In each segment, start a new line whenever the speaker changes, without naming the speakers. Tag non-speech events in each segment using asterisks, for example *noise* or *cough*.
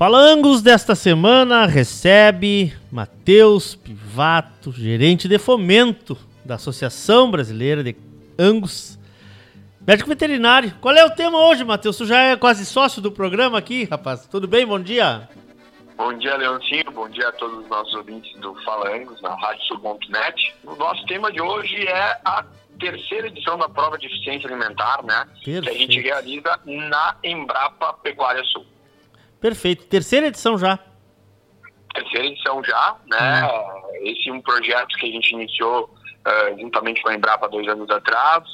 Falangos desta semana recebe Matheus Pivato, gerente de fomento da Associação Brasileira de Angus, médico veterinário. Qual é o tema hoje, Matheus? Tu já é quase sócio do programa aqui, rapaz. Tudo bem? Bom dia.
Bom dia, Leoncinho. Bom dia a todos os nossos ouvintes do Falangos na RádioSul.net. O nosso tema de hoje é a terceira edição da prova de eficiência alimentar, né?
Perfeito.
Que a gente realiza na Embrapa Pecuária Sul.
Perfeito. Terceira edição já.
Terceira edição já, né? Esse é um projeto que a gente iniciou uh, juntamente com a Embrapa dois anos atrás.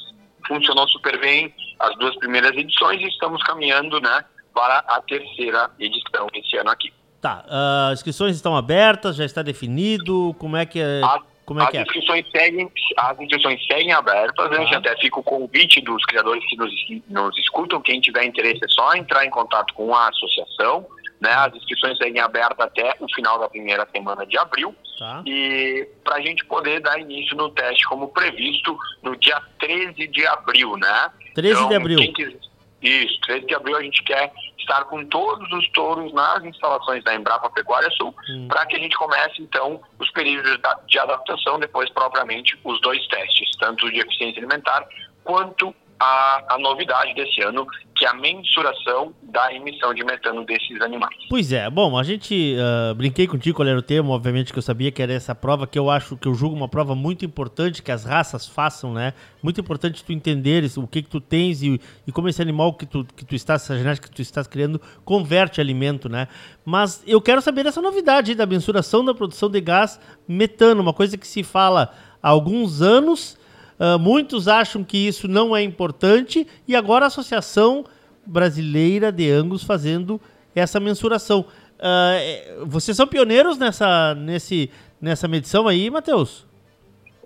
Funcionou super bem as duas primeiras edições e estamos caminhando, né? Para a terceira edição esse ano aqui.
Tá. Uh, inscrições estão abertas, já está definido. Como é que é?
As,
Como é
as
que é?
inscrições seguem, as inscrições seguem abertas, né? A gente até fica o convite dos criadores que nos, nos escutam, quem tiver interesse é só entrar em contato com a associação, né? As inscrições seguem abertas até o final da primeira semana de abril
Tá.
e para a gente poder dar início no teste como previsto no dia 13 de abril, né?
13 de abril.
quem quiser- Isso, 13 de abril a gente quer estar com todos os touros nas instalações da Embrapa Pecuária Sul
Hum.
para que a gente comece então os períodos de adaptação, depois propriamente os dois testes, tanto de eficiência alimentar quanto a, a novidade desse ano, que é a mensuração da emissão de metano desses animais.
Pois é, bom, a gente ah, brinquei contigo qual era o tema, obviamente que eu sabia que era essa prova, que eu acho que eu julgo uma prova muito importante que as raças façam, né? Muito importante tu entenderes o que que tu tens e, e como esse animal que tu, que tu estás, essa genética que tu estás criando, converte alimento, né? Mas eu quero saber dessa novidade da mensuração da produção de gás metano, uma coisa que se fala há alguns anos, ah, muitos acham que isso não é importante e agora a Associação Brasileira de Angus fazendo essa mensuração. É, vocês são pioneiros nessa, nesse, nessa medição aí, Matheus?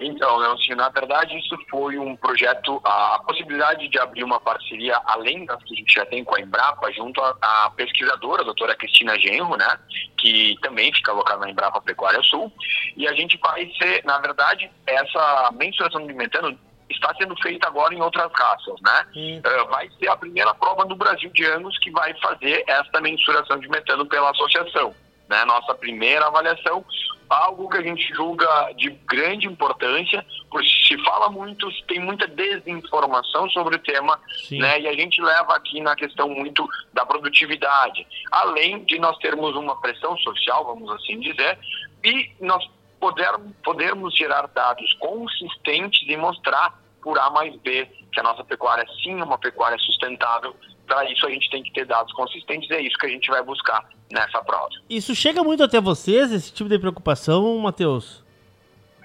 Então, Leoncinho, na verdade isso foi um projeto, a, possibilidade de abrir uma parceria além das que a gente já tem com a Embrapa, junto à pesquisadora, a doutora Cristina Genro, né, que também fica alocada na Embrapa Pecuária Sul, e a gente vai ser, na verdade, essa mensuração de metano está sendo feita agora em outras raças, né? Eh, vai ser a primeira prova no Brasil de anos que vai fazer essa mensuração de metano pela associação. Né? Nossa primeira avaliação, algo que a gente julga de grande importância, porque se fala muito, tem muita desinformação sobre o tema,
Sim.
né? E a gente leva aqui na questão muito da produtividade, além de nós termos uma pressão social, vamos assim dizer, e nós poder, podermos gerar dados consistentes e mostrar por A mais B que a nossa pecuária sim é uma pecuária sustentável. Para isso a gente tem que ter dados consistentes, e é isso que a gente vai buscar nessa prova.
Isso chega muito até vocês, esse tipo de preocupação, Matheus?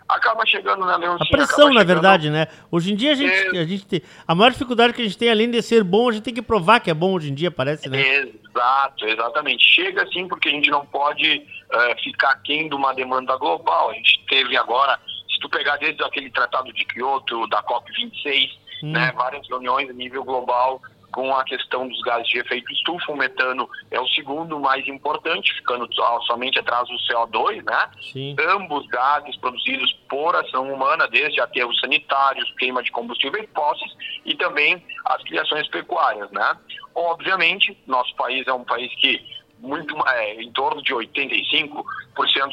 Acaba chegando na
A pressão, na verdade, né? Hoje em dia a gente,
É.
a gente tem. A maior dificuldade que a gente tem, além de ser bom, a gente tem que provar que é bom hoje em dia, parece, né?
Exato, exatamente. Chega assim porque a gente não pode eh, ficar aquém de uma demanda global. A gente teve agora, se tu pegar desde aquele tratado de Kyoto, da COP26,
Hum.
né, várias reuniões a nível global com a questão dos gases de efeito estufa, o metano é o segundo mais importante, ficando somente atrás do CO2, né?
Sim.
ambos gases produzidos por ação humana, desde aterros sanitários, queima de combustíveis fósseis e também as criações pecuárias, né? Obviamente, nosso país é um país que muito é, em torno de 85%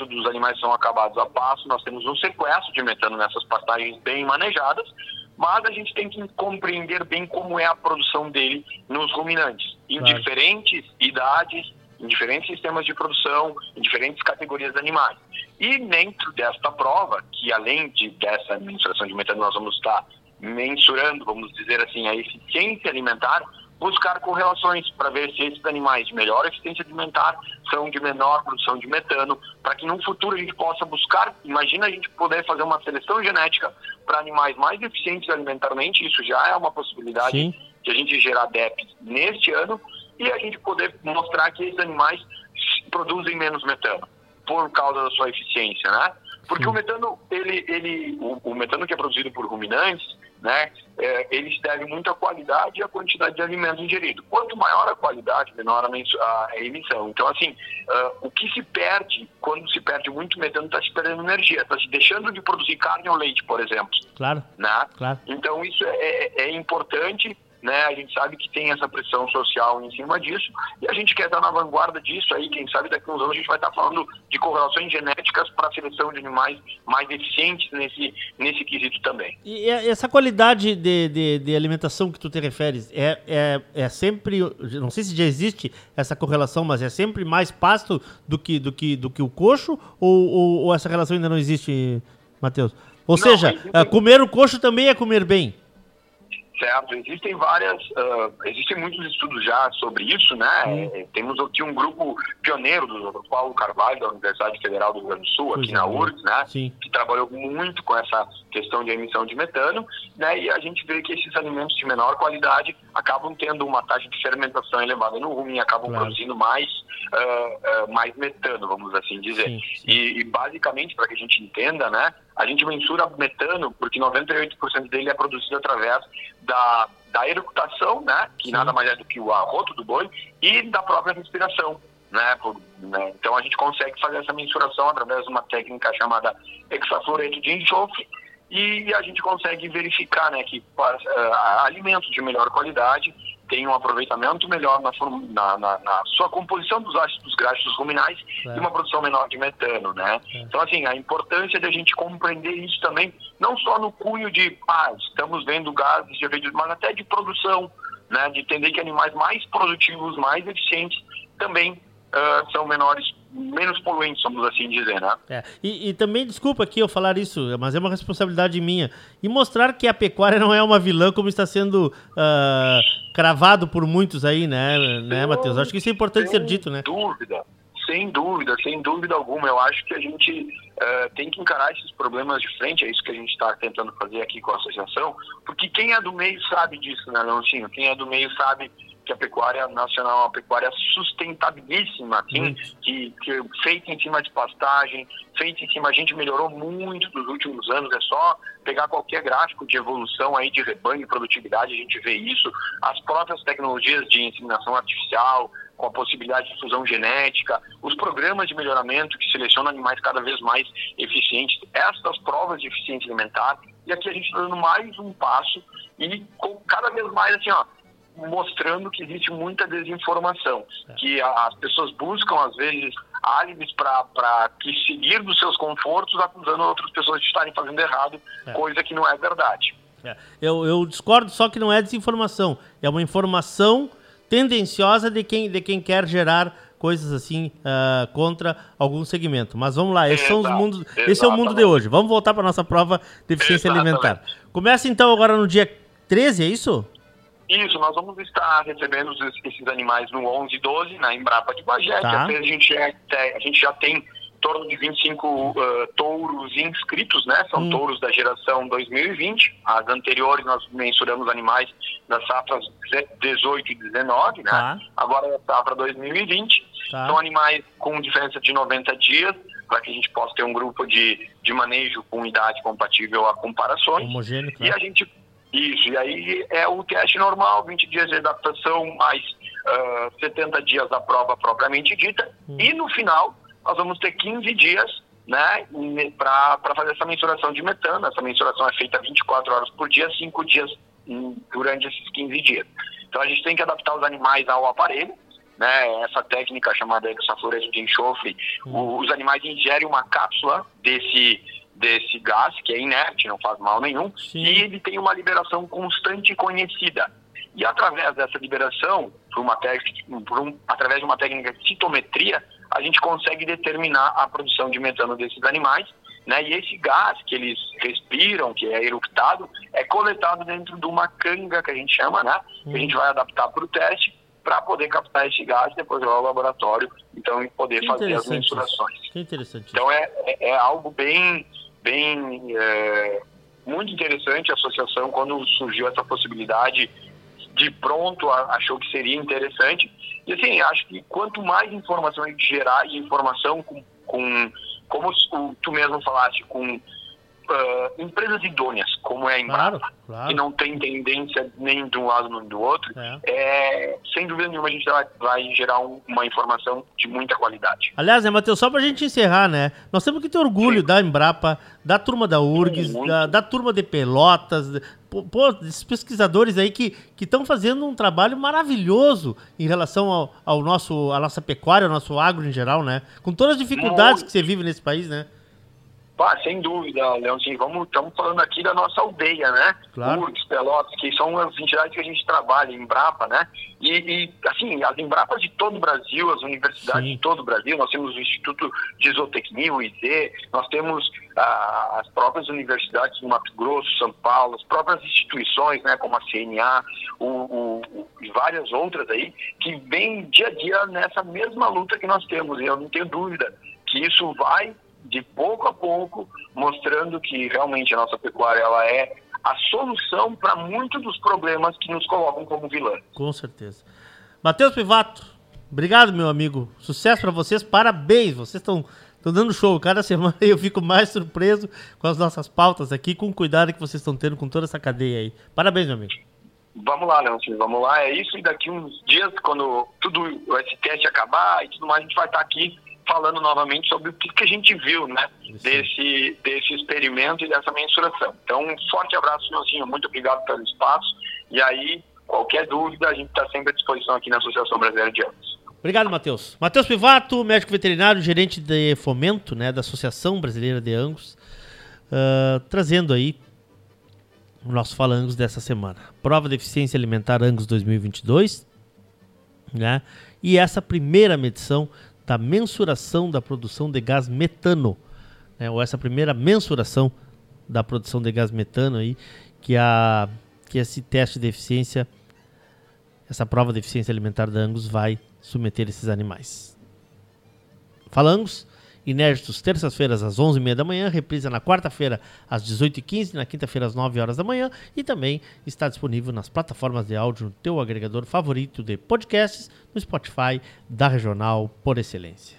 dos animais são acabados a pasto, nós temos um sequestro de metano nessas pastagens bem manejadas, mas a gente tem que compreender bem como é a produção dele nos ruminantes, em
Claro.
diferentes idades, em diferentes sistemas de produção, em diferentes categorias de animais. E dentro desta prova, que além de dessa mensuração de metano, nós vamos estar mensurando, vamos dizer assim, a eficiência alimentar, buscar correlações para ver se esses animais de melhor eficiência alimentar são de menor produção de metano, para que no futuro a gente possa buscar, imagina a gente poder fazer uma seleção genética para animais mais eficientes alimentarmente, isso já é uma possibilidade
Sim.
de a gente gerar DEP neste ano e a gente poder mostrar que esses animais produzem menos metano por causa da sua eficiência, né? Porque
Sim.
o metano, ele, ele, o, o metano que é produzido por ruminantes, né? É, ele se deve muito à qualidade e à quantidade de alimento ingerido. Quanto maior a qualidade, menor a, a emissão. Então, assim, ah, o que se perde quando se perde muito metano está se perdendo energia, está se deixando de produzir carne ou leite, por exemplo,
Claro,
né?
claro.
Então isso é, é- é importante né? A gente sabe que tem essa pressão social em cima disso e a gente quer estar na vanguarda disso aí. Quem sabe daqui a uns anos a gente vai estar falando de correlações genéticas para a seleção de animais mais eficientes nesse, nesse quesito também.
E essa qualidade de, de, de alimentação que tu te referes é, é, é sempre, não sei se já existe essa correlação, mas é sempre mais pasto do que, do que, do que o coxo ou, ou, ou essa relação ainda não existe, Matheus? Ou não, seja, comer o coxo também é comer bem
certo? Existem várias, uh, existem muitos estudos já sobre isso, né? Uhum. Temos aqui um grupo pioneiro do Dr. Paulo Carvalho, da Universidade Federal do Rio Grande do Sul, aqui na URGS, né? Sim. Que trabalhou muito com essa questão de emissão de metano, né? E a gente vê que esses alimentos de menor qualidade acabam tendo uma taxa de fermentação elevada no rumo e acabam claro. produzindo mais, uh, uh, mais metano, vamos assim dizer. Sim, sim. E, e basicamente, para que a gente entenda, né? A gente mensura metano porque 98% dele é produzido através da, da eructação, né, que Sim. nada mais é do que o arroto do boi, e da própria respiração. Né, por, né, Então a gente consegue fazer essa mensuração através de uma técnica chamada hexafluoreto de enxofre e a gente consegue verificar né, que uh, alimentos de melhor qualidade tem um aproveitamento melhor na, na, na, na sua composição dos ácidos graxos ruminais é. e uma produção menor de metano, né? É. Então, assim, a importância de a gente compreender isso também, não só no cunho de, ah, estamos vendo gases de efeito, mas até de produção, né? De entender que animais mais produtivos, mais eficientes, também uh, são menores menos poluentes, vamos assim dizer, né?
É. E, e, também, desculpa aqui eu falar isso, mas é uma responsabilidade minha. E mostrar que a pecuária não é uma vilã como está sendo uh, cravado por muitos aí, né, né Matheus? Acho que isso é importante ser dito, né?
Sem dúvida, sem dúvida, sem dúvida alguma. Eu acho que a gente uh, tem que encarar esses problemas de frente, é isso que a gente está tentando fazer aqui com a associação, porque quem é do meio sabe disso, né, Leoncinho? Quem é do meio sabe que a pecuária nacional é uma pecuária sustentabilíssima, assim, que, que feita em cima de pastagem, feita em cima, a gente melhorou muito nos últimos anos, é só pegar qualquer gráfico de evolução aí de rebanho e produtividade, a gente vê isso, as próprias tecnologias de inseminação artificial, com a possibilidade de fusão genética, os programas de melhoramento que selecionam animais cada vez mais eficientes, essas provas de eficiência alimentar, e aqui a gente está dando mais um passo e com cada vez mais assim, ó, mostrando que existe muita desinformação, é. que as pessoas buscam, às vezes, álibis para que seguir dos seus confortos, acusando outras pessoas de estarem fazendo errado, é. coisa que não é verdade.
É. Eu, eu discordo, só que não é desinformação, é uma informação tendenciosa de quem, de quem quer gerar coisas assim uh, contra algum segmento. Mas vamos lá, esse, são os mundos, esse é o mundo de hoje. Vamos voltar para nossa prova de eficiência Exatamente. alimentar. Começa então agora no dia 13, é isso?
Isso, nós vamos estar recebendo esses animais no 11 e 12, na Embrapa de Bagé, tá. que a gente, é, a gente já tem em torno de 25 uh, touros inscritos, né? São hum. touros da geração 2020. As anteriores nós mensuramos animais das safras 18 e 19, né? Tá. Agora é a safra 2020. Tá. São animais com diferença de 90 dias, para que a gente possa ter um grupo de, de manejo com idade compatível a comparações.
Homogêneo,
E a gente isso, e aí é o teste normal, 20 dias de adaptação, mais uh, ah, 70 dias da prova propriamente dita. Hum. E no final, nós vamos ter 15 dias né, para fazer essa mensuração de metano. Essa mensuração é feita 24 horas por dia, 5 dias durante esses 15 dias. Então a gente tem que adaptar os animais ao aparelho. Né, essa técnica chamada hexafluoreto de enxofre, hum. os animais ingerem uma cápsula desse desse gás, que é inerte, não faz mal nenhum, Sim. e ele tem uma liberação constante e conhecida. E através dessa liberação, por uma por um, através de uma técnica de citometria, a gente consegue determinar a produção de metano desses animais, né? E esse gás que eles respiram, que é eructado, é coletado dentro de uma canga que a gente chama, né? Que a gente vai adaptar para o teste para poder captar esse gás e depois levar ao laboratório, então e poder que fazer as mensurações.
Que interessante.
Então é, é, é algo bem bem é, muito interessante a associação quando surgiu essa possibilidade de pronto achou que seria interessante. E assim acho que quanto mais informação a gente gerar e informação com, com como tu mesmo falaste com uh, empresas idôneas como é a Embrapa, claro, claro. que não tem tendência nem de um lado nem do outro, é. É, sem dúvida nenhuma a gente vai, vai gerar um, uma informação de muita qualidade.
Aliás, né, Matheus, só para a gente encerrar, né? Nós temos que ter orgulho Sim. da Embrapa, da turma da URGS, da, da, turma de Pelotas, pô, esses pesquisadores aí que estão fazendo um trabalho maravilhoso em relação ao, ao nosso, à nossa pecuária, ao nosso agro em geral, né? Com todas as dificuldades Muito. que você vive nesse país, né?
Ah, sem dúvida, Leãozinho. Vamos, estamos falando aqui da nossa aldeia, né? Claro. URGS, Pelotas, que são as entidades que a gente trabalha, Embrapa, né? E, e assim, as Embrapas de todo o Brasil, as universidades Sim. de todo o Brasil, nós temos o Instituto de Isotecnia, o IZ, nós temos ah, as próprias universidades do Mato Grosso, São Paulo, as próprias instituições, né, como a CNA, o, o, o, e várias outras aí, que vêm dia a dia nessa mesma luta que nós temos. E eu não tenho dúvida que isso vai de pouco a pouco, mostrando que realmente a nossa pecuária ela é a solução para muitos dos problemas que nos colocam como vilã.
Com certeza. Matheus Pivato, obrigado, meu amigo. Sucesso para vocês, parabéns. Vocês estão dando show. Cada semana *laughs* eu fico mais surpreso com as nossas pautas aqui, com o cuidado que vocês estão tendo com toda essa cadeia aí. Parabéns, meu amigo.
Vamos lá, Leoncino, vamos lá. É isso, e daqui uns dias, quando tudo esse teste acabar e tudo mais, a gente vai estar aqui falando novamente sobre o que, que a gente viu, né, desse, desse experimento e dessa mensuração. Então, um forte abraço, Leãozinho, muito obrigado pelo espaço, e aí, qualquer dúvida, a gente está sempre à disposição aqui na Associação Brasileira de Anos.
Obrigado, Matheus. Matheus Pivato, médico veterinário, gerente de fomento né, da Associação Brasileira de Angus, uh, trazendo aí o nosso Fala Angus dessa semana. Prova de Eficiência Alimentar Angus 2022, né? E essa primeira medição da mensuração da produção de gás metano, né, ou essa primeira mensuração da produção de gás metano aí, que, a, que esse teste de eficiência, essa prova de eficiência alimentar da Angus vai submeter esses animais. Falamos Inéditos, terças-feiras às 11h30 da manhã, reprisa na quarta-feira às 18h15, na quinta-feira às 9 horas da manhã e também está disponível nas plataformas de áudio no teu agregador favorito de podcasts, no Spotify da Regional por Excelência.